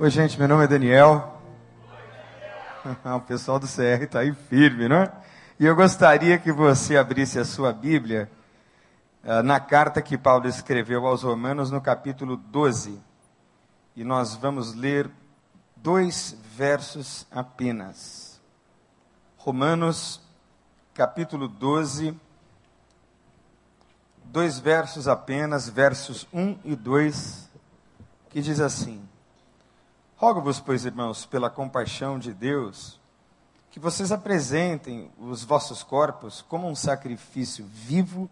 Oi, gente, meu nome é Daniel. o pessoal do CR está aí firme, não é? E eu gostaria que você abrisse a sua Bíblia uh, na carta que Paulo escreveu aos Romanos, no capítulo 12. E nós vamos ler dois versos apenas. Romanos, capítulo 12, dois versos apenas, versos 1 e 2, que diz assim: Rogo-vos, pois, irmãos, pela compaixão de Deus, que vocês apresentem os vossos corpos como um sacrifício vivo,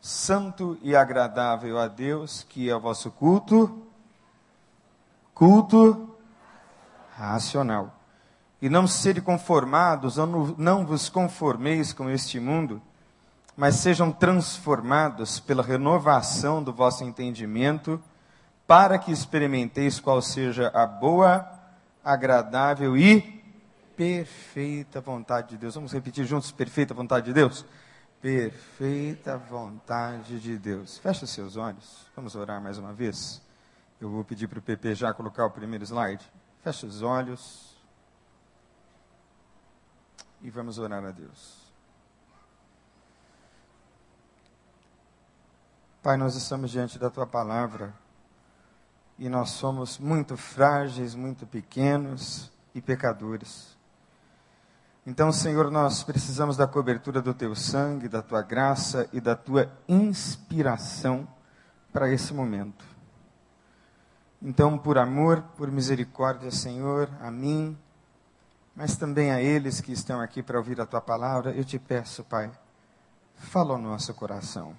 santo e agradável a Deus, que é o vosso culto, culto racional. E não sede conformados, não vos conformeis com este mundo, mas sejam transformados pela renovação do vosso entendimento, para que experimenteis qual seja a boa, agradável e perfeita vontade de Deus. Vamos repetir juntos: perfeita vontade de Deus? Perfeita vontade de Deus. Feche os seus olhos. Vamos orar mais uma vez. Eu vou pedir para o PP já colocar o primeiro slide. Feche os olhos. E vamos orar a Deus. Pai, nós estamos diante da tua palavra e nós somos muito frágeis, muito pequenos e pecadores. Então, Senhor, nós precisamos da cobertura do teu sangue, da tua graça e da tua inspiração para esse momento. Então, por amor, por misericórdia, Senhor, a mim, mas também a eles que estão aqui para ouvir a tua palavra, eu te peço, Pai, fala ao nosso coração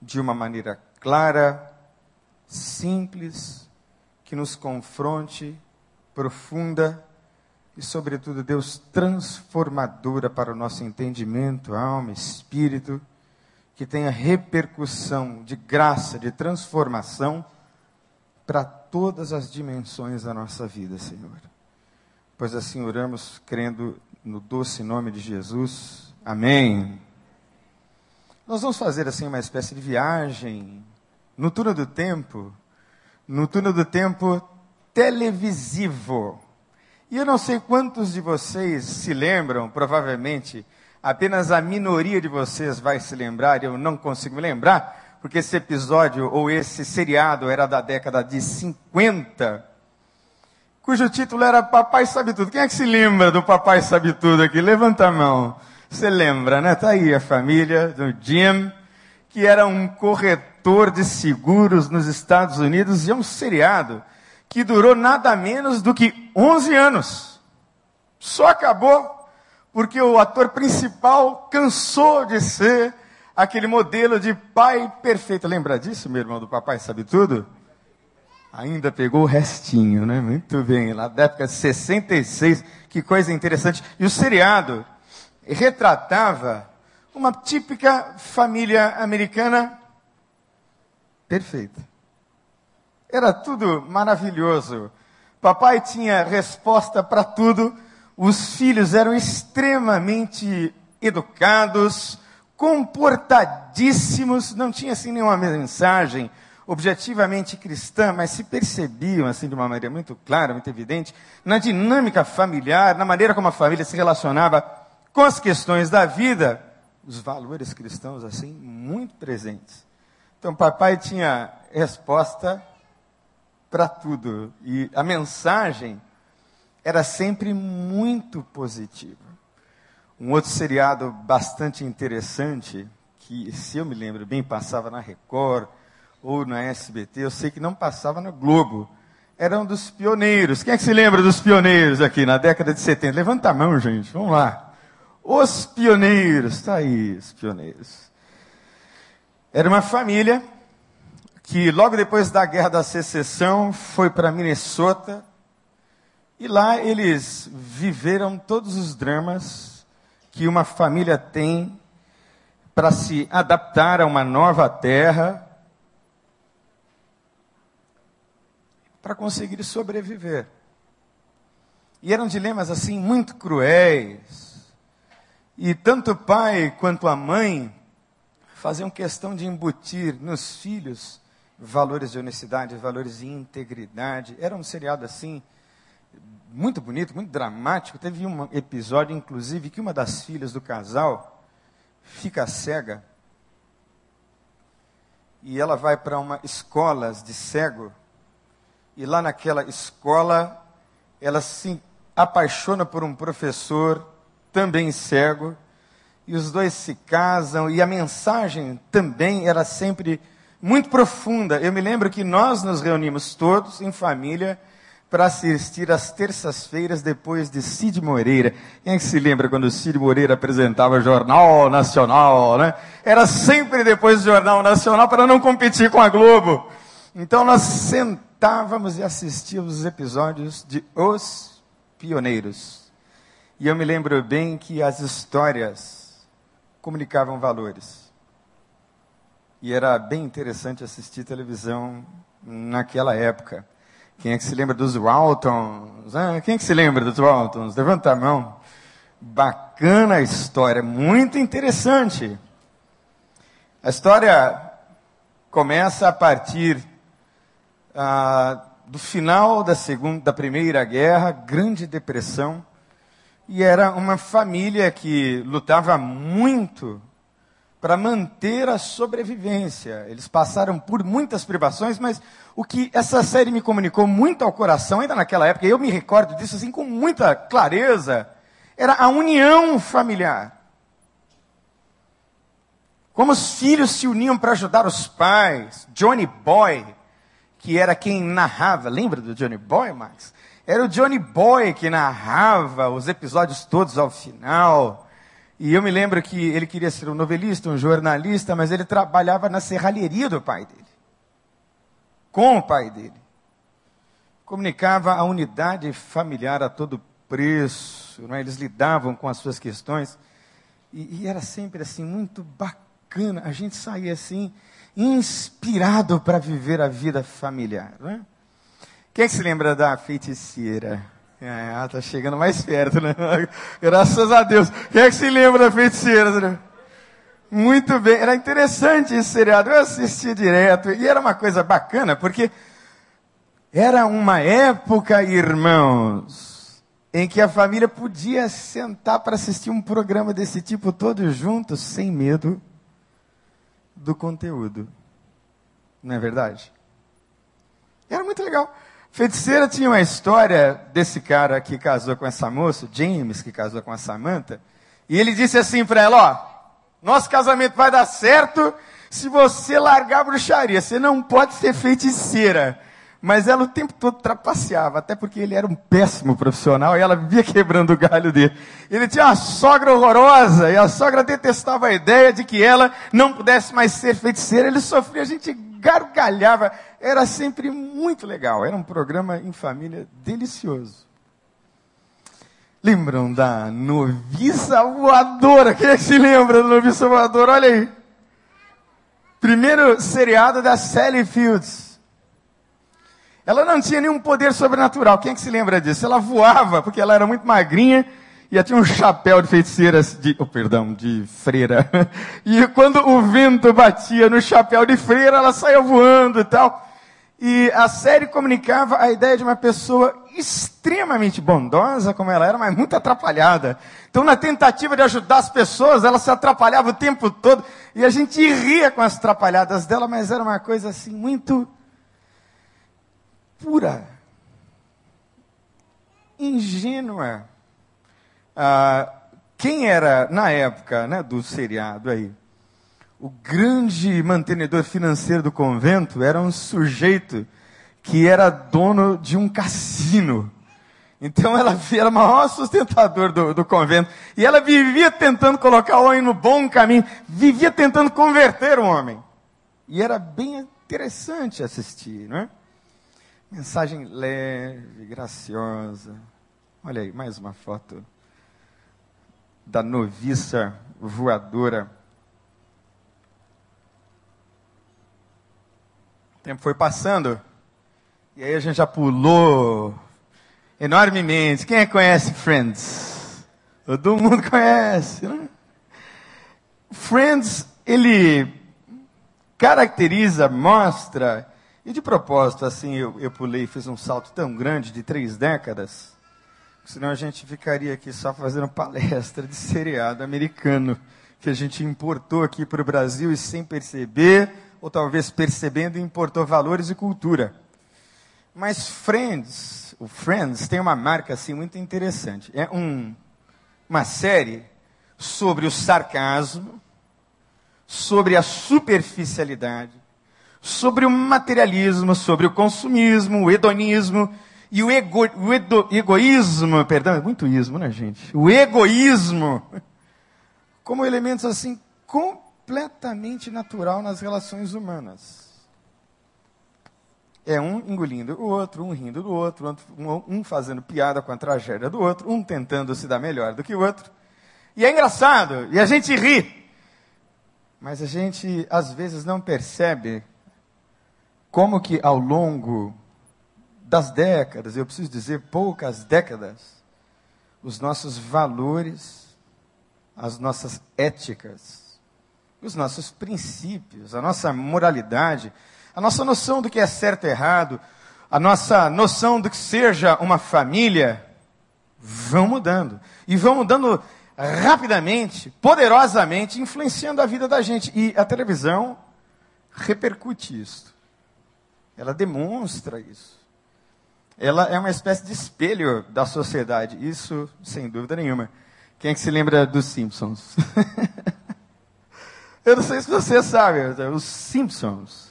de uma maneira clara, simples, que nos confronte, profunda e, sobretudo, Deus, transformadora para o nosso entendimento, alma, espírito, que tenha repercussão de graça, de transformação para todas as dimensões da nossa vida, Senhor. Pois assim oramos, crendo no doce nome de Jesus. Amém. Nós vamos fazer assim uma espécie de viagem no túnel do tempo, no túnel do tempo televisivo. E eu não sei quantos de vocês se lembram, provavelmente, apenas a minoria de vocês vai se lembrar, eu não consigo me lembrar, porque esse episódio ou esse seriado era da década de 50, cujo título era Papai Sabe Tudo. Quem é que se lembra do Papai Sabe Tudo aqui? Levanta a mão. Você lembra, né? Tá aí a família do Jim, que era um corretor corretor de seguros nos Estados Unidos e é um seriado que durou nada menos do que 11 anos. Só acabou porque o ator principal cansou de ser aquele modelo de pai perfeito. Lembra disso, meu irmão, do Papai Sabe Tudo? Ainda pegou o restinho, né? Muito bem, lá da época de 66, que coisa interessante. E o seriado retratava uma típica família americana perfeita. Era tudo maravilhoso. Papai tinha resposta para tudo. Os filhos eram extremamente educados, comportadíssimos, não tinha assim nenhuma mensagem objetivamente cristã, mas se percebiam assim de uma maneira muito clara, muito evidente, na dinâmica familiar, na maneira como a família se relacionava com as questões da vida, os valores cristãos assim muito presentes. Então, papai tinha resposta para tudo. E a mensagem era sempre muito positiva. Um outro seriado bastante interessante, que, se eu me lembro bem, passava na Record ou na SBT, eu sei que não passava no Globo. Era um dos pioneiros. Quem é que se lembra dos pioneiros aqui na década de 70? Levanta a mão, gente. Vamos lá. Os pioneiros. Está aí, os pioneiros. Era uma família que logo depois da guerra da secessão foi para Minnesota e lá eles viveram todos os dramas que uma família tem para se adaptar a uma nova terra, para conseguir sobreviver. E eram dilemas assim muito cruéis. E tanto o pai quanto a mãe faziam questão de embutir nos filhos valores de honestidade, valores de integridade. Era um seriado assim, muito bonito, muito dramático. Teve um episódio, inclusive, que uma das filhas do casal fica cega e ela vai para uma escola de cego e lá naquela escola ela se apaixona por um professor também cego e os dois se casam e a mensagem também era sempre muito profunda. Eu me lembro que nós nos reunimos todos em família para assistir às terças-feiras depois de Cid Moreira. Quem que se lembra quando Cid Moreira apresentava o Jornal Nacional, né? Era sempre depois do Jornal Nacional para não competir com a Globo. Então nós sentávamos e assistíamos os episódios de Os Pioneiros. E eu me lembro bem que as histórias comunicavam valores. E era bem interessante assistir televisão naquela época. Quem é que se lembra dos Waltons? Ah, quem é que se lembra dos Waltons? Levanta a mão. Bacana a história, muito interessante. A história começa a partir ah, do final da segunda, da primeira guerra, Grande Depressão, e era uma família que lutava muito para manter a sobrevivência. Eles passaram por muitas privações, mas o que essa série me comunicou muito ao coração, ainda naquela época, eu me recordo disso assim com muita clareza, era a união familiar. Como os filhos se uniam para ajudar os pais. Johnny Boy, que era quem narrava, lembra do Johnny Boy, Max? Era o Johnny Boy que narrava os episódios todos ao final. E eu me lembro que ele queria ser um novelista, um jornalista, mas ele trabalhava na serralheria do pai dele. Com o pai dele. Comunicava a unidade familiar a todo preço. Não é? Eles lidavam com as suas questões. E, e era sempre assim, muito bacana. A gente saía assim, inspirado para viver a vida familiar. Não é? Quem é se lembra da feiticeira? É, ela tá chegando mais perto, né? Graças a Deus. Quem é que se lembra da feiticeira? Muito bem. Era interessante esse seriado. Eu assistia direto. E era uma coisa bacana, porque era uma época, irmãos, em que a família podia sentar para assistir um programa desse tipo todos juntos, sem medo do conteúdo. Não é verdade? Era muito legal. Feiticeira tinha uma história desse cara que casou com essa moça, James, que casou com a Samantha, e ele disse assim para ela, ó, nosso casamento vai dar certo se você largar a bruxaria, você não pode ser feiticeira. Mas ela o tempo todo trapaceava, até porque ele era um péssimo profissional e ela vivia quebrando o galho dele. Ele tinha uma sogra horrorosa e a sogra detestava a ideia de que ela não pudesse mais ser feiticeira. Ele sofria, a gente gargalhava, era sempre muito legal. Era um programa em família delicioso. Lembram da noviça voadora? Quem é que se lembra da noviça voadora? Olha aí. Primeiro seriado da Sally Fields. Ela não tinha nenhum poder sobrenatural. Quem é que se lembra disso? Ela voava, porque ela era muito magrinha e tinha um chapéu de feiticeira, de, oh, perdão, de freira. E quando o vento batia no chapéu de freira, ela saía voando e tal. E a série comunicava a ideia de uma pessoa extremamente bondosa, como ela era, mas muito atrapalhada. Então, na tentativa de ajudar as pessoas, ela se atrapalhava o tempo todo. E a gente ria com as atrapalhadas dela, mas era uma coisa assim, muito pura, ingênua. Ah, quem era, na época né, do seriado aí, o grande mantenedor financeiro do convento era um sujeito que era dono de um cassino. Então ela era o maior sustentador do, do, convento. E ela vivia tentando colocar o homem no bom caminho, vivia tentando converter o homem. E era bem interessante assistir, não é? Mensagem leve, graciosa. Olha aí, mais uma foto da noviça voadora. Tempo foi passando. E aí a gente já pulou enormemente. Quem é que conhece Friends? Todo mundo conhece, né? Friends, ele caracteriza, mostra, e de propósito, assim, eu, eu pulei e fiz um salto tão grande de três décadas, senão a gente ficaria aqui só fazendo palestra de seriado americano, que a gente importou aqui para o Brasil e sem perceber, ou talvez percebendo, importou valores e cultura. Mas Friends, o Friends tem uma marca assim muito interessante. É um, uma série sobre o sarcasmo, sobre a superficialidade, sobre o materialismo, sobre o consumismo, o hedonismo e o, ego, o edo, egoísmo, perdão, é muito ismo, né, gente? O egoísmo como elementos assim completamente natural nas relações humanas. É um engolindo o outro, um rindo do outro, um fazendo piada com a tragédia do outro, um tentando se dar melhor do que o outro. E é engraçado, e a gente ri. Mas a gente às vezes não percebe como que ao longo das décadas, eu preciso dizer poucas décadas, os nossos valores, as nossas éticas, os nossos princípios, a nossa moralidade, a nossa noção do que é certo e errado, a nossa noção do que seja uma família, vão mudando. E vão mudando rapidamente, poderosamente, influenciando a vida da gente. E a televisão repercute isso. Ela demonstra isso. Ela é uma espécie de espelho da sociedade. Isso, sem dúvida nenhuma. Quem é que se lembra dos Simpsons? Eu não sei se você sabe, os Simpsons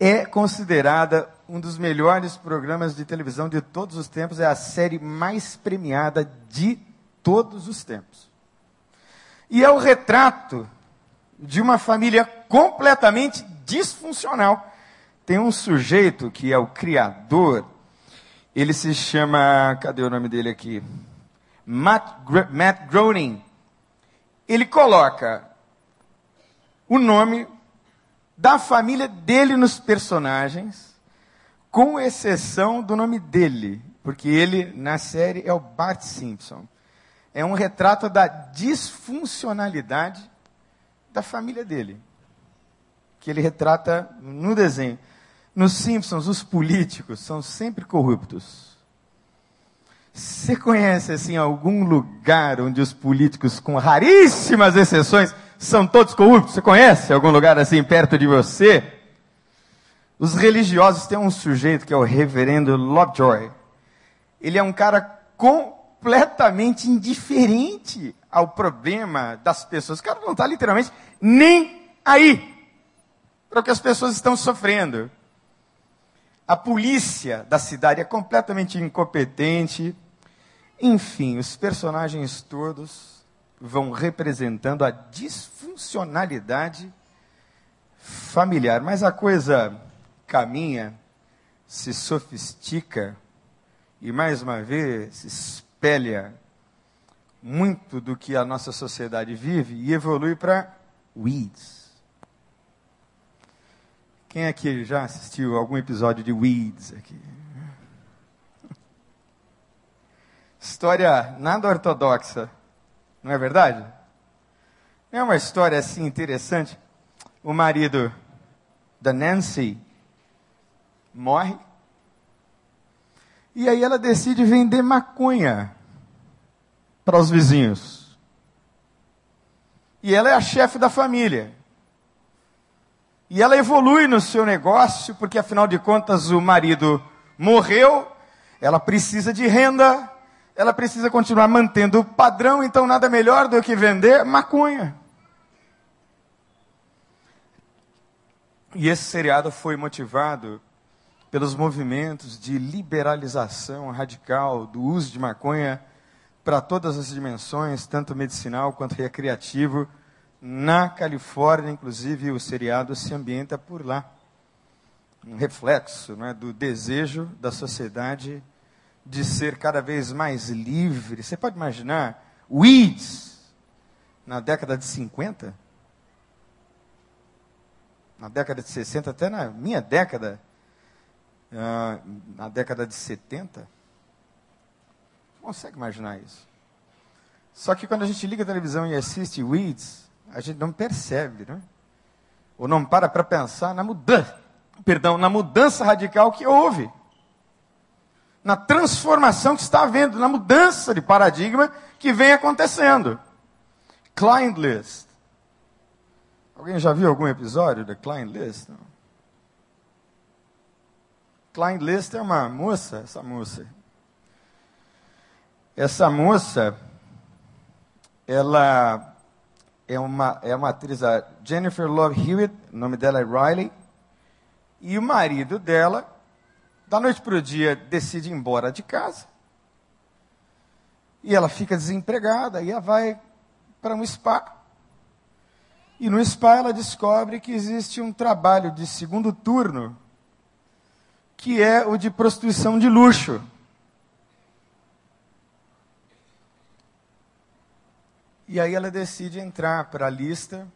é considerada um dos melhores programas de televisão de todos os tempos, é a série mais premiada de todos os tempos. E é o retrato de uma família completamente disfuncional. Tem um sujeito que é o criador, ele se chama, cadê o nome dele aqui? Matt, Matt Groening. Ele coloca o nome da família dele nos personagens, com exceção do nome dele, porque ele na série é o Bart Simpson. É um retrato da disfuncionalidade da família dele, que ele retrata no desenho. Nos Simpsons, os políticos são sempre corruptos. Você conhece assim algum lugar onde os políticos, com raríssimas exceções, são todos corruptos. Você conhece algum lugar assim perto de você? Os religiosos têm um sujeito que é o reverendo Lovejoy. Ele é um cara completamente indiferente ao problema das pessoas. O cara não está literalmente nem aí para o que as pessoas estão sofrendo. A polícia da cidade é completamente incompetente. Enfim, os personagens todos vão representando a disfuncionalidade familiar. Mas a coisa caminha, se sofistica e, mais uma vez, espelha muito do que a nossa sociedade vive e evolui para weeds. Quem aqui já assistiu algum episódio de Weeds aqui? História nada ortodoxa não é verdade? É uma história assim interessante. O marido da Nancy morre. E aí ela decide vender maconha para os vizinhos. E ela é a chefe da família. E ela evolui no seu negócio, porque afinal de contas o marido morreu, ela precisa de renda, ela precisa continuar mantendo o padrão, então nada melhor do que vender maconha. E esse seriado foi motivado pelos movimentos de liberalização radical do uso de maconha para todas as dimensões, tanto medicinal quanto recreativo. Na Califórnia, inclusive, o seriado se ambienta por lá. Um reflexo né, do desejo da sociedade de ser cada vez mais livre. Você pode imaginar weeds na década de 50? Na década de 60, até na minha década, uh, na década de 70? Consegue imaginar isso? Só que quando a gente liga a televisão e assiste Weeds, a gente não percebe, né? ou não para para pensar na mudança, perdão, na mudança radical que houve. Na transformação que está havendo, na mudança de paradigma que vem acontecendo. Client List. Alguém já viu algum episódio da Client List? Não. Client List é uma moça, essa moça. Essa moça, ela é uma, é uma atriz, a Jennifer Love Hewitt, o nome dela é Riley, e o marido dela, da noite para o dia, decide ir embora de casa. E ela fica desempregada, e ela vai para um spa. E no spa ela descobre que existe um trabalho de segundo turno, que é o de prostituição de luxo. E aí ela decide entrar para a lista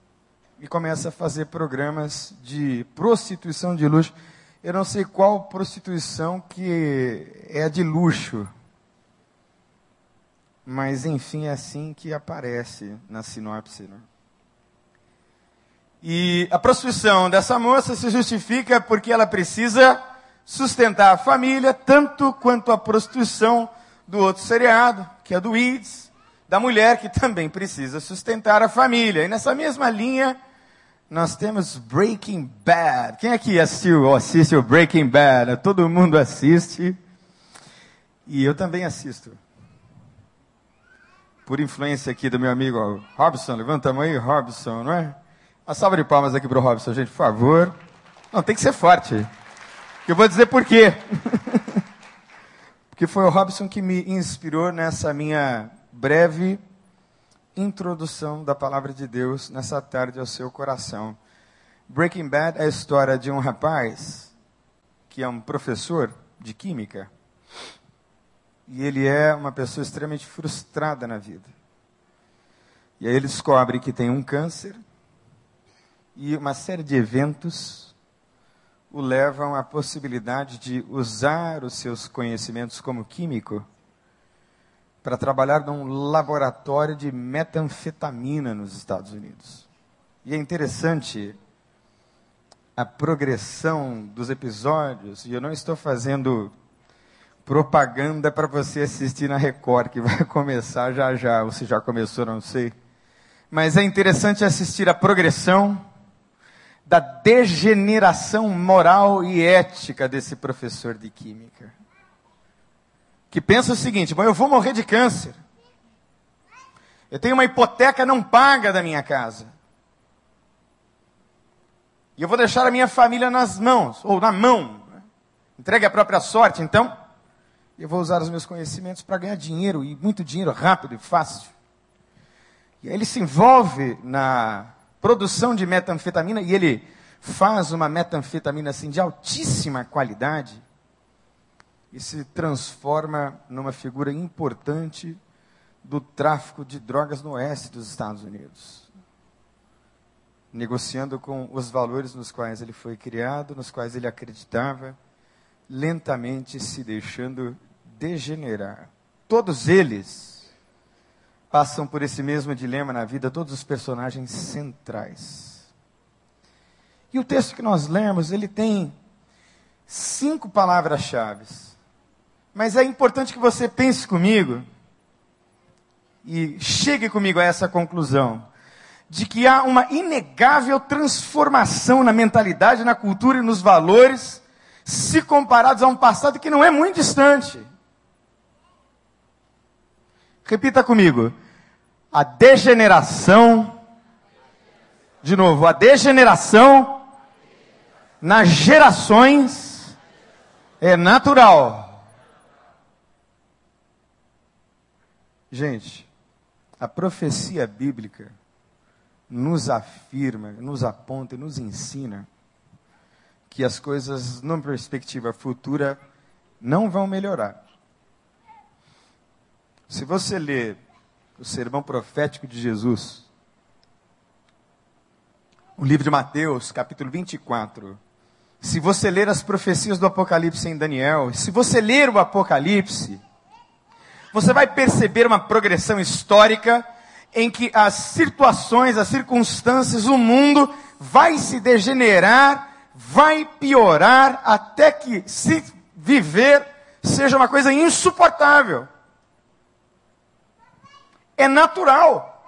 e começa a fazer programas de prostituição de luxo. Eu não sei qual prostituição que é de luxo. Mas enfim, é assim que aparece na sinopse. Né? E a prostituição dessa moça se justifica porque ela precisa sustentar a família, tanto quanto a prostituição do outro seriado, que é do Weeds, da mulher que também precisa sustentar a família. E nessa mesma linha, nós temos Breaking Bad. Quem aqui assistiu ou assiste o Breaking Bad? Todo mundo assiste. E eu também assisto. Por influência aqui do meu amigo Robson. Levanta a mão aí, Robson, não é? Uma salva de palmas aqui para o Robson, gente, por favor. Não, tem que ser forte. Eu vou dizer por quê. Porque foi o Robson que me inspirou nessa minha breve introdução da palavra de Deus nessa tarde ao seu coração. Breaking Bad é a história de um rapaz que é um professor de química e ele é uma pessoa extremamente frustrada na vida. E aí ele descobre que tem um câncer e uma série de eventos o levam à possibilidade de usar os seus conhecimentos como químico para trabalhar num laboratório de metanfetamina nos Estados Unidos. E é interessante a progressão dos episódios, e eu não estou fazendo propaganda para você assistir na Record, que vai começar já já, ou se já começou, não sei. Mas é interessante assistir a progressão da degeneração moral e ética desse professor de química que pensa o seguinte: bom, eu vou morrer de câncer. Eu tenho uma hipoteca não paga da minha casa. E eu vou deixar a minha família nas mãos, ou na mão. Né? Entregue a própria sorte, então. Eu vou usar os meus conhecimentos para ganhar dinheiro, e muito dinheiro rápido e fácil. E aí ele se envolve na produção de metanfetamina, e ele faz uma metanfetamina assim de altíssima qualidade e se transforma numa figura importante do tráfico de drogas no oeste dos Estados Unidos. Negociando com os valores nos quais ele foi criado, nos quais ele acreditava, lentamente se deixando degenerar. Todos eles passam por esse mesmo dilema na vida, todos os personagens centrais. E o texto que nós lemos, ele tem cinco palavras-chave mas é importante que você pense comigo e chegue comigo a essa conclusão de que há uma inegável transformação na mentalidade, na cultura e nos valores, se comparados a um passado que não é muito distante. Repita comigo. A degeneração, de novo, a degeneração nas gerações é natural. Gente, a profecia bíblica nos afirma, nos aponta e nos ensina que as coisas, numa perspectiva futura, não vão melhorar. Se você ler o sermão profético de Jesus, o livro de Mateus, capítulo 24, se você ler as profecias do Apocalipse em Daniel, se você ler o Apocalipse, você vai perceber uma progressão histórica em que as situações, as circunstâncias, o mundo vai se degenerar, vai piorar, até que, se viver, seja uma coisa insuportável. É natural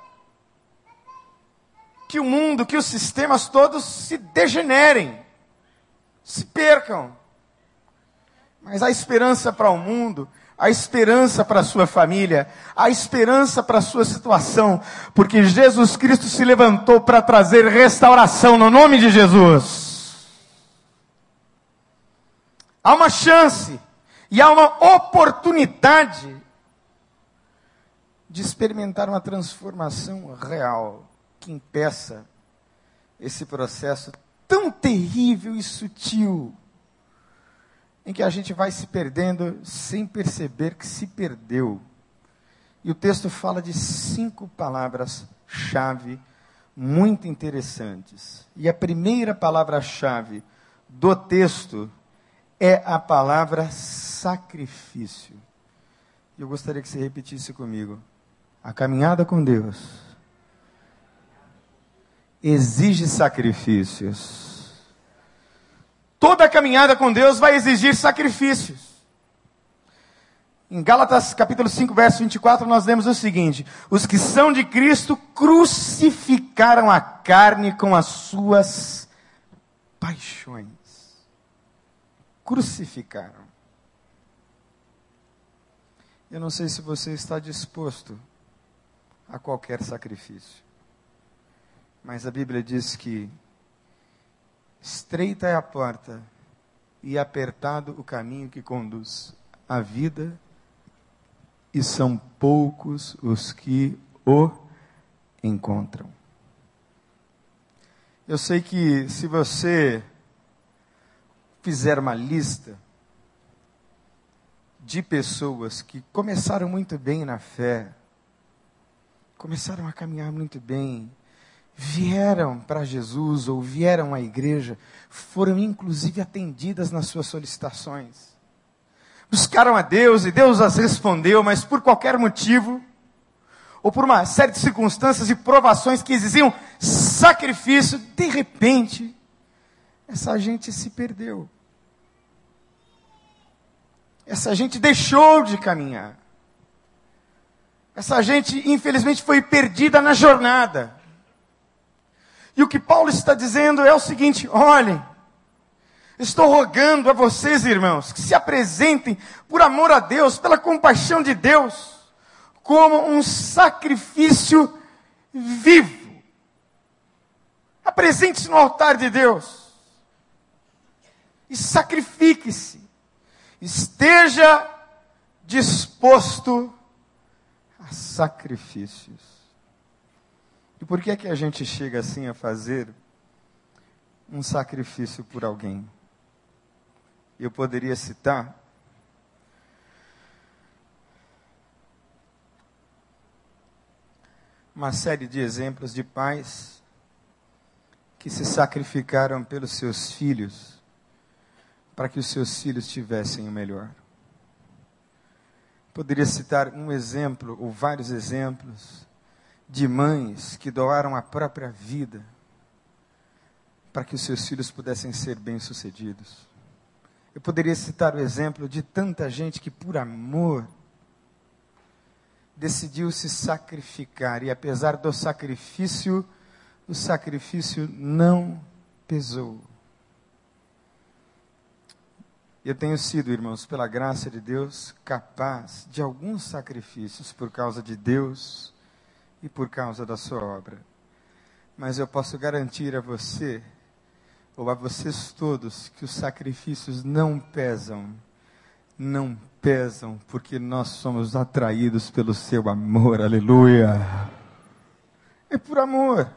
que o mundo, que os sistemas todos se degenerem, se percam. Mas a esperança para o mundo, a esperança para a sua família, a esperança para a sua situação, porque Jesus Cristo se levantou para trazer restauração no nome de Jesus. Há uma chance e há uma oportunidade de experimentar uma transformação real que impeça esse processo tão terrível e sutil, em que a gente vai se perdendo sem perceber que se perdeu. E o texto fala de cinco palavras-chave muito interessantes. E a primeira palavra-chave do texto é a palavra sacrifício. Eu gostaria que você repetisse comigo. A caminhada com Deus exige sacrifícios. Toda caminhada com Deus vai exigir sacrifícios. Em Gálatas capítulo 5, verso 24, nós lemos o seguinte: Os que são de Cristo crucificaram a carne com as suas paixões. Crucificaram. Eu não sei se você está disposto a qualquer sacrifício. Mas a Bíblia diz que estreita é a porta e apertado o caminho que conduz à vida, e são poucos os que o encontram. Eu sei que se você fizer uma lista de pessoas que começaram muito bem na fé, começaram a caminhar muito bem, vieram para Jesus ou vieram à igreja, foram inclusive atendidas nas suas solicitações. Buscaram a Deus e Deus as respondeu, mas por qualquer motivo, ou por uma série de circunstâncias e provações que exigiam sacrifício, de repente, essa gente se perdeu. Essa gente deixou de caminhar. Essa gente, infelizmente, foi perdida na jornada. Que Paulo está dizendo é o seguinte: olhem, estou rogando a vocês, irmãos, que se apresentem por amor a Deus, pela compaixão de Deus, como um sacrifício vivo. Apresente-se no altar de Deus e sacrifique-se. Esteja disposto a sacrifícios. E por que é que a gente chega assim a fazer um sacrifício por alguém? Eu poderia citar uma série de exemplos de pais que se sacrificaram pelos seus filhos para que os seus filhos tivessem o melhor. Poderia citar um exemplo ou vários exemplos de mães que doaram a própria vida para que os seus filhos pudessem ser bem-sucedidos. Eu poderia citar o exemplo de tanta gente que, por amor, decidiu se sacrificar, e apesar do sacrifício, o sacrifício não pesou. Eu tenho sido, irmãos, pela graça de Deus, capaz de alguns sacrifícios por causa de Deus e por causa da sua obra. Mas eu posso garantir a você, ou a vocês todos, que os sacrifícios não pesam, não pesam, porque nós somos atraídos pelo seu amor, aleluia. É por amor.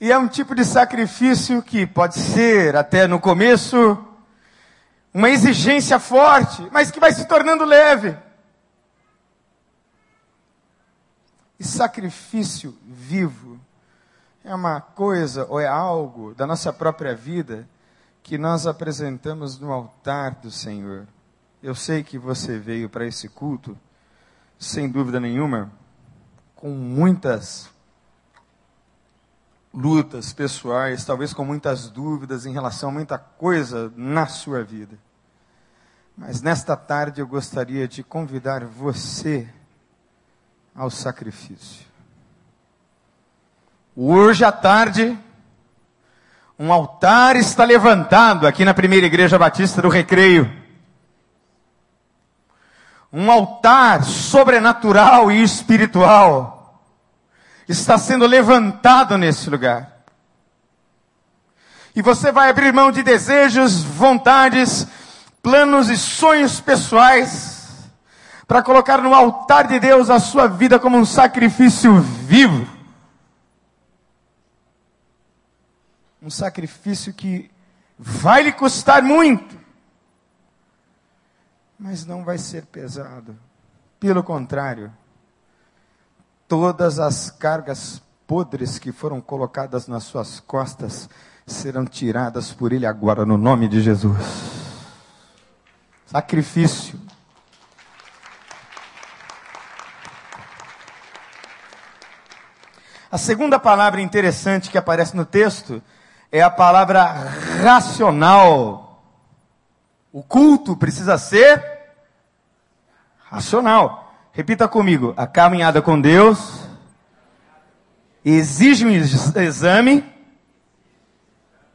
E é um tipo de sacrifício que pode ser, até no começo, uma exigência forte, mas que vai se tornando leve. E sacrifício vivo é uma coisa ou é algo da nossa própria vida que nós apresentamos no altar do Senhor. Eu sei que você veio para esse culto, sem dúvida nenhuma, com muitas lutas pessoais, talvez com muitas dúvidas em relação a muita coisa na sua vida. Mas nesta tarde eu gostaria de convidar você ao sacrifício. Hoje à tarde, um altar está levantado aqui na primeira igreja batista do Recreio. Um altar sobrenatural e espiritual está sendo levantado nesse lugar. E você vai abrir mão de desejos, vontades, planos e sonhos pessoais para colocar no altar de Deus a sua vida como um sacrifício vivo. Um sacrifício que vai lhe custar muito, mas não vai ser pesado. Pelo contrário, todas as cargas podres que foram colocadas nas suas costas serão tiradas por Ele agora, no nome de Jesus. Sacrifício. A segunda palavra interessante que aparece no texto é a palavra racional. O culto precisa ser racional. Repita comigo: a caminhada com Deus exige um exame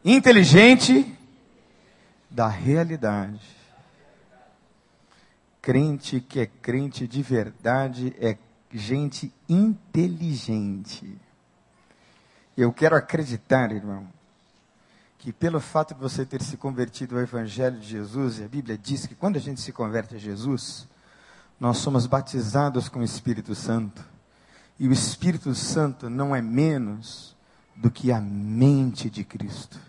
inteligente da realidade. Crente que é crente de verdade é gente inteligente. Eu quero acreditar, irmão, que pelo fato de você ter se convertido ao Evangelho de Jesus, e a Bíblia diz que quando a gente se converte a Jesus, nós somos batizados com o Espírito Santo. E o Espírito Santo não é menos do que a mente de Cristo.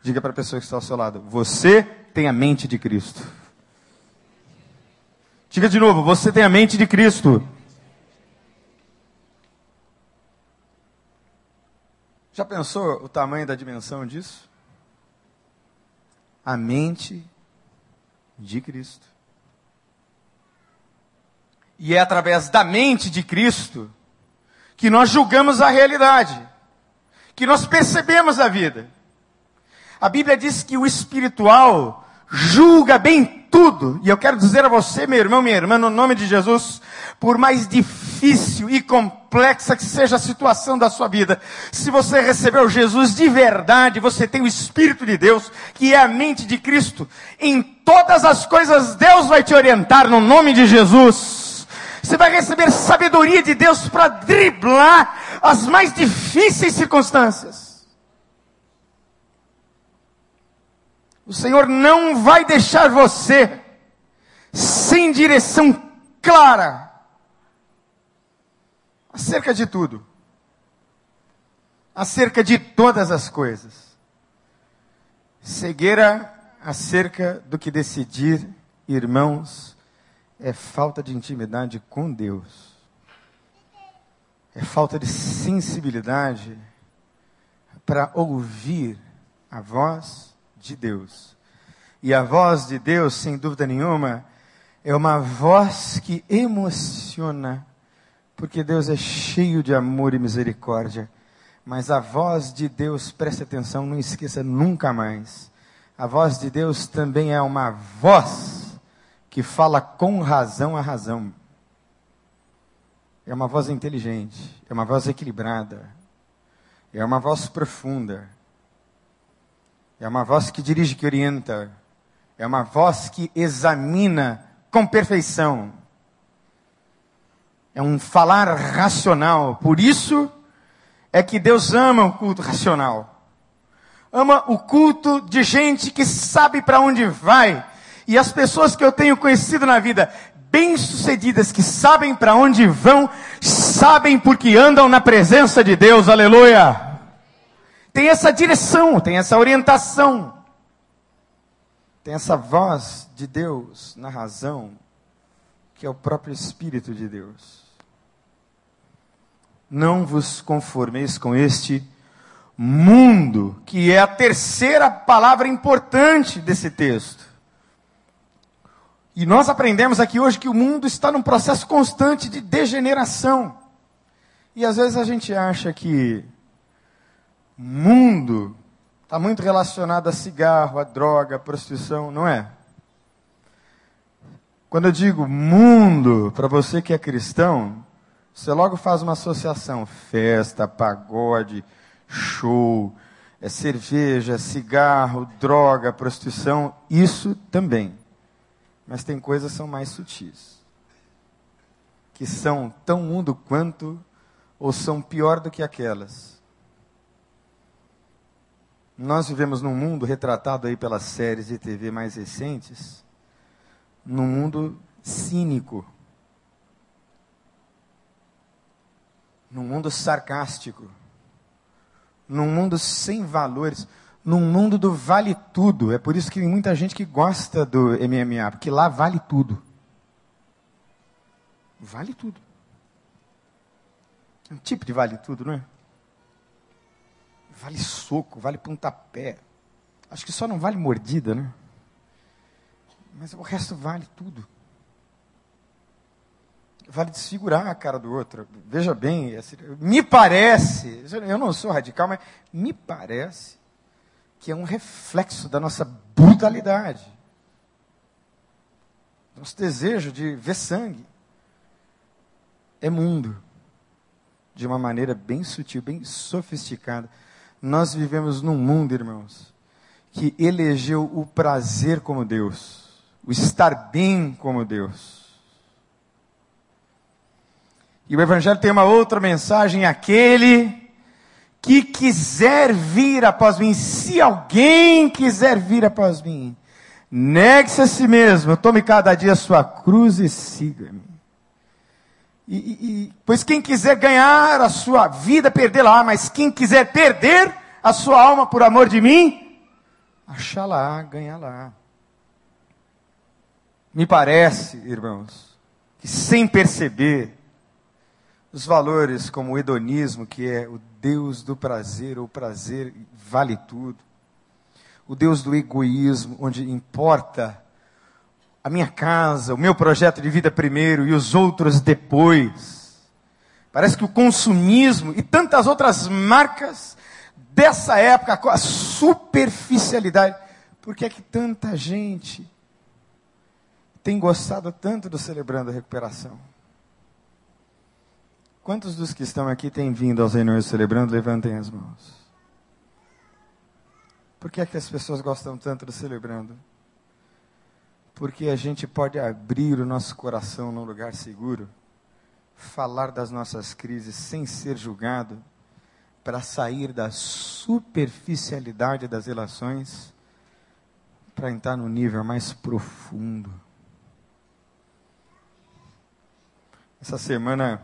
Diga para a pessoa que está ao seu lado: você tem a mente de Cristo. Diga de novo, você tem a mente de Cristo. Já pensou o tamanho da dimensão disso? A mente de Cristo. E é através da mente de Cristo que nós julgamos a realidade, que nós percebemos a vida. A Bíblia diz que o espiritual julga bem tudo. E eu quero dizer a você, meu irmão, minha irmã, no nome de Jesus, por mais difícil e complexa que seja a situação da sua vida, se você recebeu Jesus de verdade, você tem o Espírito de Deus, que é a mente de Cristo, em todas as coisas Deus vai te orientar no nome de Jesus. Você vai receber sabedoria de Deus para driblar as mais difíceis circunstâncias. O Senhor não vai deixar você sem direção clara acerca de tudo, acerca de todas as coisas. Cegueira acerca do que decidir, irmãos, é falta de intimidade com Deus, é falta de sensibilidade para ouvir a voz de Deus. E a voz de Deus, sem dúvida nenhuma, é uma voz que emociona, porque Deus é cheio de amor e misericórdia. Mas a voz de Deus, preste atenção, não esqueça nunca mais. A voz de Deus também é uma voz que fala com razão a razão. É uma voz inteligente, é uma voz equilibrada, é uma voz profunda. É uma voz que dirige, que orienta. É uma voz que examina com perfeição. É um falar racional. Por isso é que Deus ama o culto racional. Ama o culto de gente que sabe para onde vai. E as pessoas que eu tenho conhecido na vida, bem-sucedidas, que sabem para onde vão, sabem porque andam na presença de Deus. Aleluia! Tem essa direção, tem essa orientação, tem essa voz de Deus na razão, que é o próprio Espírito de Deus. Não vos conformeis com este mundo, que é a terceira palavra importante desse texto. E nós aprendemos aqui hoje que o mundo está num processo constante de degeneração. E às vezes a gente acha que mundo está muito relacionado a cigarro, a droga, a prostituição, não é? Quando eu digo mundo, para você que é cristão, você logo faz uma associação: festa, pagode, show, é cerveja, cigarro, droga, prostituição, isso também. Mas tem coisas que são mais sutis. Que são tão mundo quanto, ou são pior do que aquelas. Nós vivemos num mundo retratado aí pelas séries de TV mais recentes, num mundo cínico, num mundo sarcástico, num mundo sem valores, num mundo do vale tudo. É por isso que tem muita gente que gosta do MMA, porque lá vale tudo. Vale tudo. É um tipo de vale tudo, não é? Vale soco, vale pontapé. Acho que só não vale mordida, né? Mas o resto vale tudo. Vale desfigurar a cara do outro. Veja bem, me parece, eu não sou radical, mas me parece que é um reflexo da nossa brutalidade. Nosso desejo de ver sangue. É mundo. De uma maneira bem sutil, bem sofisticada. Nós vivemos num mundo, irmãos, que elegeu o prazer como Deus o estar bem como Deus. E o Evangelho tem uma outra mensagem: aquele que quiser vir após mim, se alguém quiser vir após mim, negue-se a si mesmo, tome cada dia sua cruz e siga-me. E, e, pois quem quiser ganhar a sua vida, perdê-la, mas quem quiser perder a sua alma por amor de mim, achá-la, ganhá-la. Me parece, irmãos, que sem perceber os valores como o hedonismo, que é o Deus do prazer, o prazer vale tudo, o Deus do egoísmo, onde importa a minha casa, o meu projeto de vida primeiro e os outros depois. Parece que o consumismo e tantas outras marcas dessa época, a superficialidade. Por que é que tanta gente tem gostado tanto do Celebrando a Recuperação? Quantos dos que estão aqui têm vindo aos reuniões celebrando? Levantem as mãos. Por que é que as pessoas gostam tanto do celebrando? Porque a gente pode abrir o nosso coração num lugar seguro, falar das nossas crises sem ser julgado, para sair da superficialidade das relações, para entrar no nível mais profundo. essa semana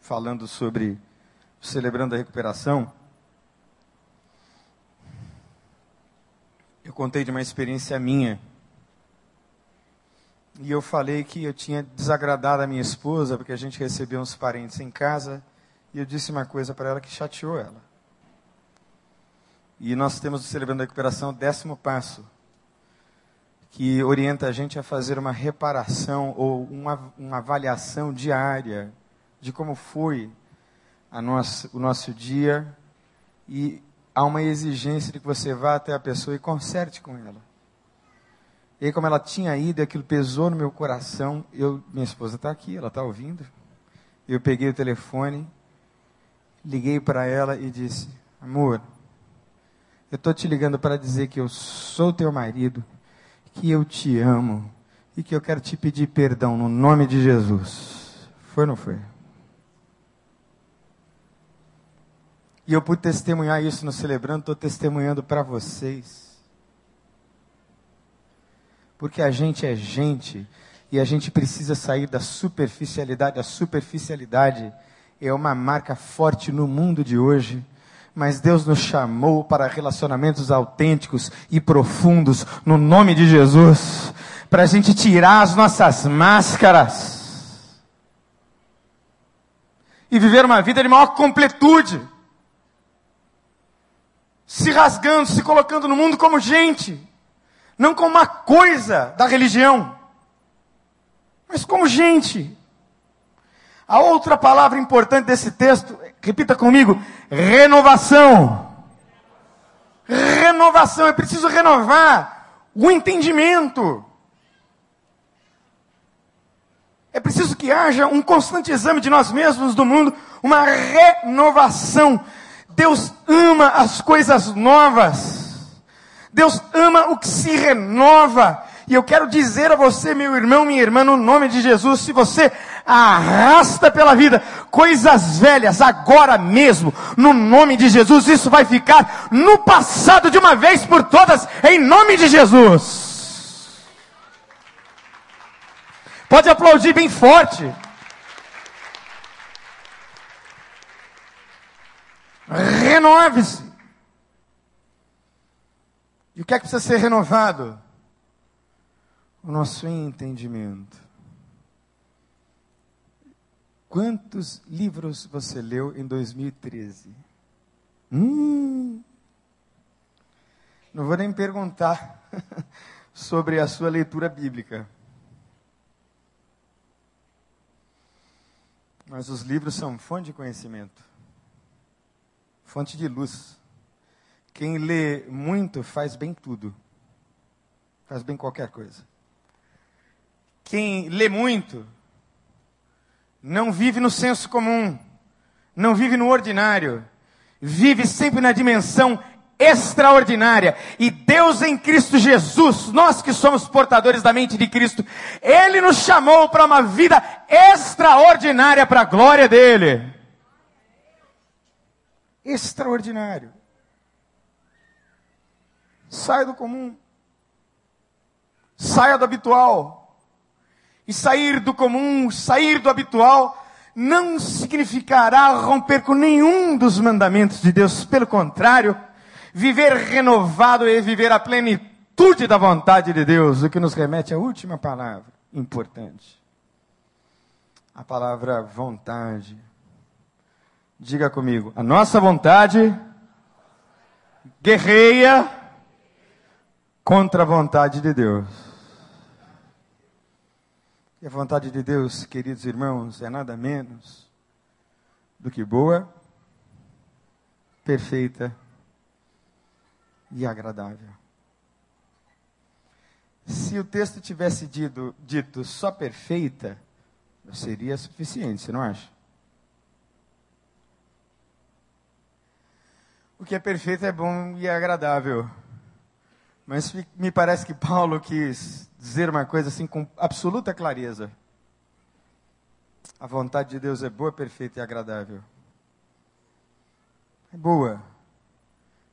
falando sobre celebrando a recuperação, eu contei de uma experiência minha. E eu falei que eu tinha desagradado a minha esposa porque a gente recebeu uns parentes em casa e eu disse uma coisa para ela que chateou ela. E nós temos o Celebrando a Recuperação, o décimo passo que orienta a gente a fazer uma reparação ou uma, uma avaliação diária de como foi nosso, o nosso dia e há uma exigência de que você vá até a pessoa e conserte com ela. E aí, como ela tinha ido, aquilo pesou no meu coração. Eu, minha esposa está aqui, ela está ouvindo. Eu peguei o telefone, liguei para ela e disse: Amor, eu estou te ligando para dizer que eu sou teu marido que eu te amo e que eu quero te pedir perdão no nome de Jesus. Foi ou não foi? E eu pude testemunhar isso no Celebrando, estou testemunhando para vocês. Porque a gente é gente e a gente precisa sair da superficialidade. A superficialidade é uma marca forte no mundo de hoje. Mas Deus nos chamou para relacionamentos autênticos e profundos, no nome de Jesus, para a gente tirar as nossas máscaras e viver uma vida de maior completude, se rasgando, se colocando no mundo como gente, não como uma coisa da religião, mas como gente. A outra palavra importante desse texto, repita comigo, renovação. renovação, é preciso renovar o entendimento. É preciso que haja um constante exame de nós mesmos, do mundo, uma renovação. Deus ama as coisas novas. Deus ama o que se renova. E eu quero dizer a você, meu irmão, minha irmã, no nome de Jesus, se você arrasta pela vida coisas velhas agora mesmo, no nome de Jesus, isso vai ficar no passado de uma vez por todas, em nome de Jesus. Pode aplaudir bem forte. Renove-se. E o que é que precisa ser renovado? o nosso entendimento. Quantos livros você leu em 2013? Hum, não vou nem perguntar sobre a sua leitura bíblica. Mas os livros são fonte de conhecimento, fonte de luz. Quem lê muito faz bem tudo, faz bem qualquer coisa. Quem lê muito não vive no senso comum, não vive no ordinário, vive sempre na dimensão extraordinária. E Deus em Cristo Jesus, nós que somos portadores da mente de Cristo, Ele nos chamou para uma vida extraordinária para a glória dEle. Extraordinário. Saia do comum. Saia do habitual. E sair do comum, sair do habitual, não significará romper com nenhum dos mandamentos de Deus. Pelo contrário, viver renovado e viver a plenitude da vontade de Deus, o que nos remete à última palavra importante. A palavra vontade. Diga comigo, a nossa vontade guerreia contra a vontade de Deus. E a vontade de Deus, queridos irmãos, é nada menos do que boa, perfeita e agradável. Se o texto tivesse dito, dito só perfeita, seria suficiente, você não acha? O que é perfeito é bom e é agradável. Mas me parece que Paulo quis dizer uma coisa assim com absoluta clareza. A vontade de Deus é boa, perfeita e agradável. É boa.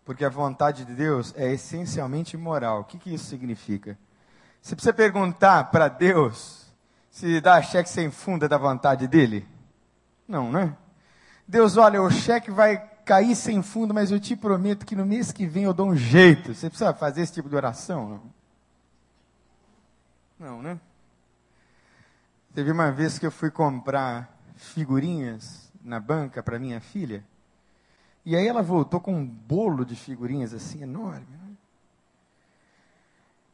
Porque a vontade de Deus é essencialmente moral. O que, que isso significa? Você precisa perguntar para Deus se dá cheque sem funda da vontade dele? Não, né? Deus, olha, o cheque vai cair sem fundo, mas eu te prometo que no mês que vem eu dou um jeito. Você precisa fazer esse tipo de oração? Não, não né? Teve uma vez que eu fui comprar figurinhas na banca para minha filha. E aí ela voltou com um bolo de figurinhas assim, enorme. Né?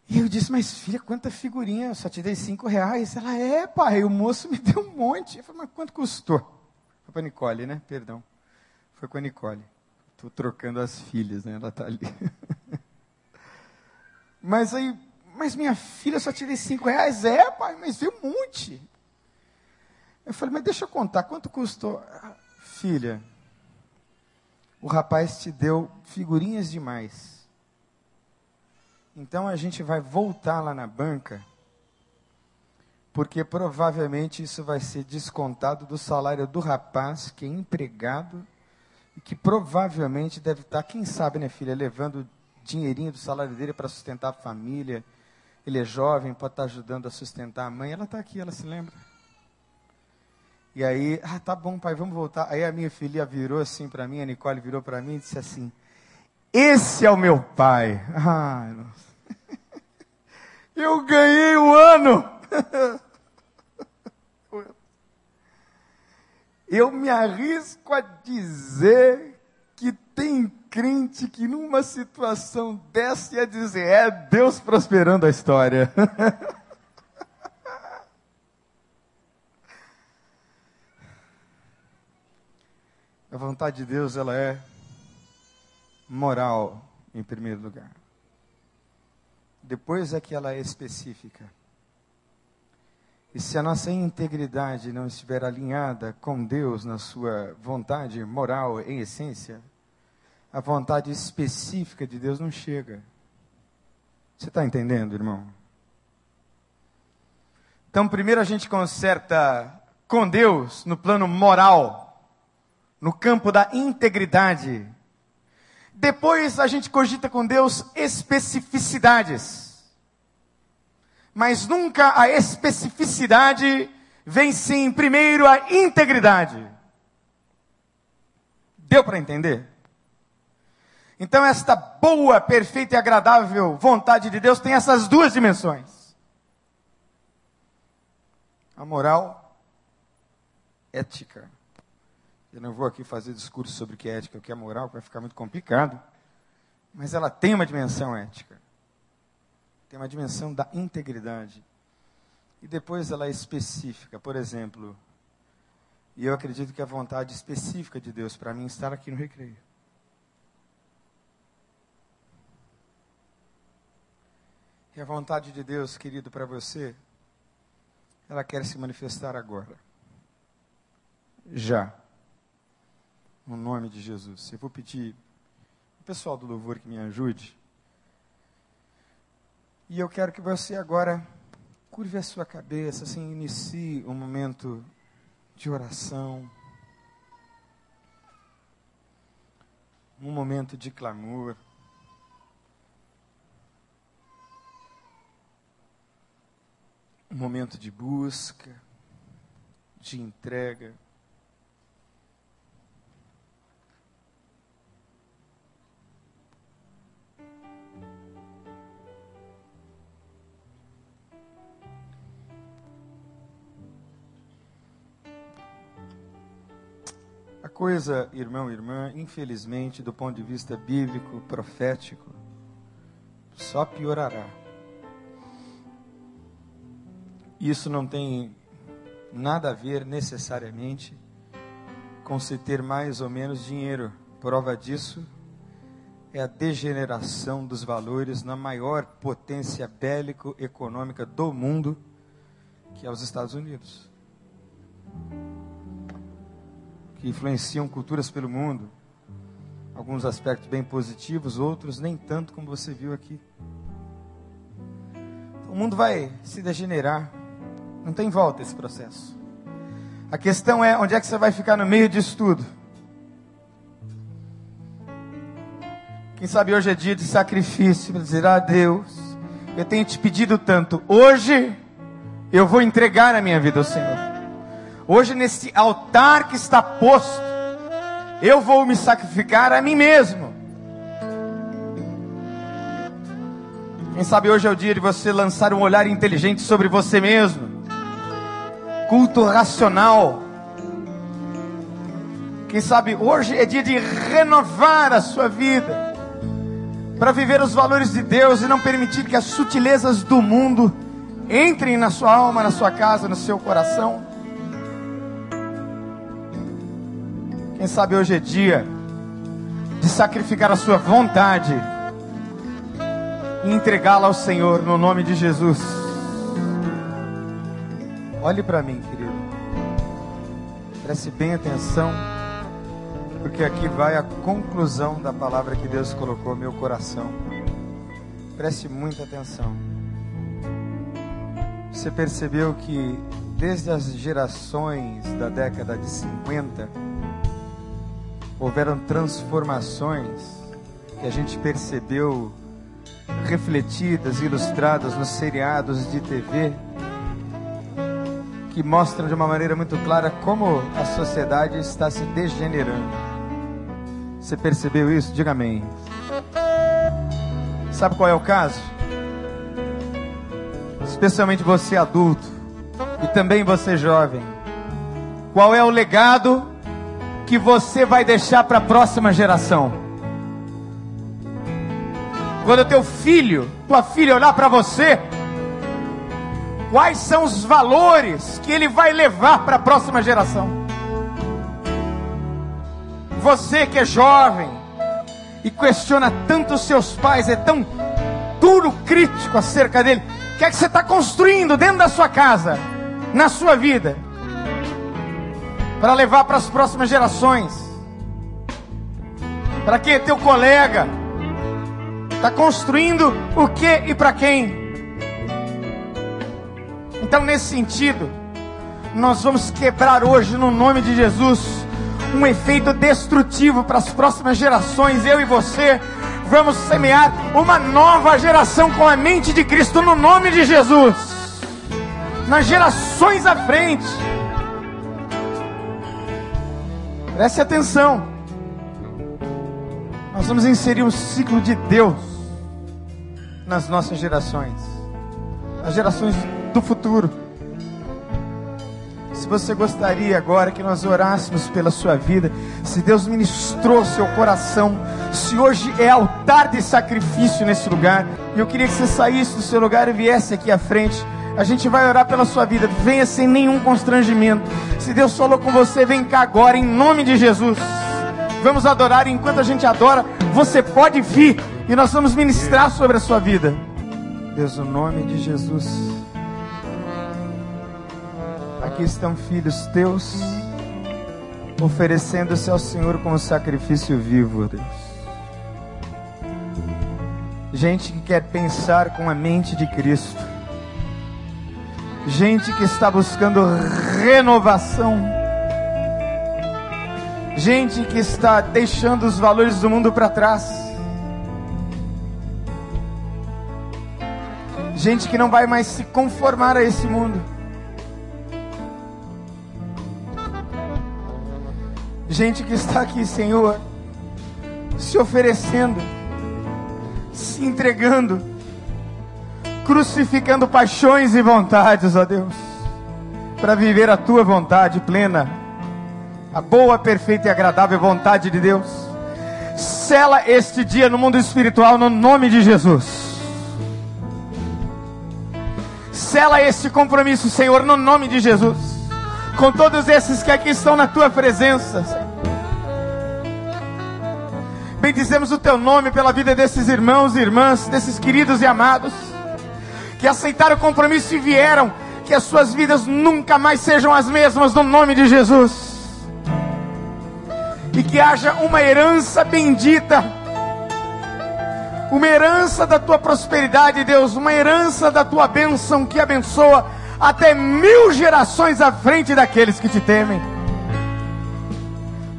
E eu disse, mas filha, quanta figurinha? Eu só te dei cinco reais. Ela, é, pai, o moço me deu um monte. Eu falei, mas quanto custou? Foi para Nicole, né? Perdão. Foi com a Nicole. Estou trocando as filhas, né? Ela está ali. mas aí, mas minha filha só tirei cinco reais. É, pai, mas veio um monte. Eu falei, mas deixa eu contar, quanto custou? Filha, o rapaz te deu figurinhas demais. Então a gente vai voltar lá na banca, porque provavelmente isso vai ser descontado do salário do rapaz que é empregado e que provavelmente deve estar, quem sabe, né, filha, levando dinheirinho do salário dele para sustentar a família. Ele é jovem, pode estar ajudando a sustentar a mãe. Ela está aqui, ela se lembra. E aí, ah, tá bom, pai, vamos voltar. Aí a minha filha virou assim para mim, a Nicole virou para mim e disse assim: Esse é o meu pai. Ah, nossa. Eu ganhei o ano. Eu me arrisco a dizer que tem crente que numa situação dessa ia dizer: é Deus prosperando a história. a vontade de Deus, ela é moral, em primeiro lugar. Depois é que ela é específica. E se a nossa integridade não estiver alinhada com Deus na sua vontade moral em essência, a vontade específica de Deus não chega. Você está entendendo, irmão? Então, primeiro a gente conserta com Deus no plano moral, no campo da integridade. Depois a gente cogita com Deus especificidades mas nunca a especificidade vem sim primeiro a integridade. Deu para entender? Então, esta boa, perfeita e agradável vontade de Deus tem essas duas dimensões: a moral, ética. Eu não vou aqui fazer discurso sobre o que é ética o que é moral, vai ficar muito complicado. Mas ela tem uma dimensão ética tem uma dimensão da integridade. E depois ela é específica. Por exemplo, e eu acredito que a vontade específica de Deus para mim é estar aqui no recreio. E a vontade de Deus, querido, para você, ela quer se manifestar agora. Já. No nome de Jesus. Eu vou pedir o pessoal do louvor que me ajude. E eu quero que você agora curve a sua cabeça, assim, inicie um momento de oração. Um momento de clamor. Um momento de busca, de entrega. Coisa, irmão e irmã, infelizmente, do ponto de vista bíblico, profético, só piorará. Isso não tem nada a ver necessariamente com se ter mais ou menos dinheiro. Prova disso é a degeneração dos valores na maior potência bélico-econômica do mundo, que é os Estados Unidos que influenciam culturas pelo mundo. Alguns aspectos bem positivos, outros nem tanto como você viu aqui. O mundo vai se degenerar. Não tem volta esse processo. A questão é onde é que você vai ficar no meio disso tudo. Quem sabe hoje é dia de sacrifício para dizer: Ah, Deus, eu tenho te pedido tanto. Hoje eu vou entregar a minha vida ao Senhor. Hoje, nesse altar que está posto, eu vou me sacrificar a mim mesmo. Quem sabe hoje é o dia de você lançar um olhar inteligente sobre você mesmo. Culto racional. Quem sabe hoje é dia de renovar a sua vida. Para viver os valores de Deus e não permitir que as sutilezas do mundo entrem na sua alma, na sua casa, no seu coração. Quem sabe hoje é dia de sacrificar a sua vontade e entregá-la ao Senhor no nome de Jesus. Olhe para mim, querido. Preste bem atenção, porque aqui vai a conclusão da palavra que Deus colocou no meu coração. Preste muita atenção. Você percebeu que desde as gerações da década de 50, houveram transformações que a gente percebeu refletidas, ilustradas nos seriados de TV, que mostram de uma maneira muito clara como a sociedade está se degenerando. Você percebeu isso? Diga amém. Sabe qual é o caso? Especialmente você adulto e também você jovem. Qual é o legado que você vai deixar para a próxima geração? Quando teu filho, tua filha olhar para você, quais são os valores que ele vai levar para a próxima geração? Você que é jovem, e questiona tanto os seus pais, é tão duro crítico acerca dele. O que é que você está construindo dentro da sua casa, na sua vida, para levar para as próximas gerações? Para que teu colega está construindo o que e para quem? Então, nesse sentido, nós vamos quebrar hoje, no nome de Jesus, um efeito destrutivo para as próximas gerações. Eu e você vamos semear uma nova geração com a mente de Cristo, no nome de Jesus, nas gerações à frente. Preste atenção. Nós vamos inserir um ciclo de Deus nas nossas gerações, as gerações do futuro. Se você gostaria agora que nós orássemos pela sua vida, se Deus ministrou seu coração, se hoje é altar de sacrifício nesse lugar, e eu queria que você saísse do seu lugar e viesse aqui à frente. A gente vai orar pela sua vida. Venha sem nenhum constrangimento. Se Deus falou com você, vem cá agora, em nome de Jesus. Vamos adorar. E enquanto a gente adora, você pode vir e nós vamos ministrar sobre a sua vida. Deus, no nome de Jesus. Aqui estão filhos teus, oferecendo-se ao Senhor como sacrifício vivo, Deus. Gente que quer pensar com a mente de Cristo. Gente que está buscando renovação. Gente que está deixando os valores do mundo para trás. Gente que não vai mais se conformar a esse mundo Gente que está aqui, Senhor, se oferecendo, se entregando, crucificando paixões e vontades, ó Deus, para viver a tua vontade plena, a boa, perfeita e agradável vontade de Deus. Sela este dia no mundo espiritual no nome de Jesus. Sela este compromisso, Senhor, no nome de Jesus com todos esses que aqui estão na tua presença. Bendizemos o teu nome pela vida desses irmãos e irmãs, desses queridos e amados, que aceitaram o compromisso e vieram, que as suas vidas nunca mais sejam as mesmas, no nome de Jesus. E que haja uma herança bendita, uma herança da tua prosperidade, Deus, uma herança da tua bênção que abençoa até mil gerações à frente daqueles que te temem.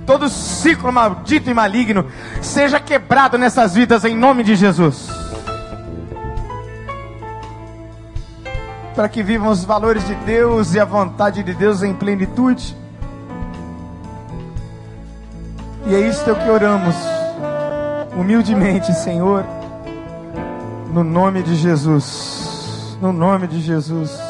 Todo ciclo maldito e maligno seja quebrado nessas vidas em nome de Jesus. Para que vivam os valores de Deus e a vontade de Deus em plenitude. E é isto que oramos, humildemente, Senhor, no nome de Jesus. No nome de Jesus.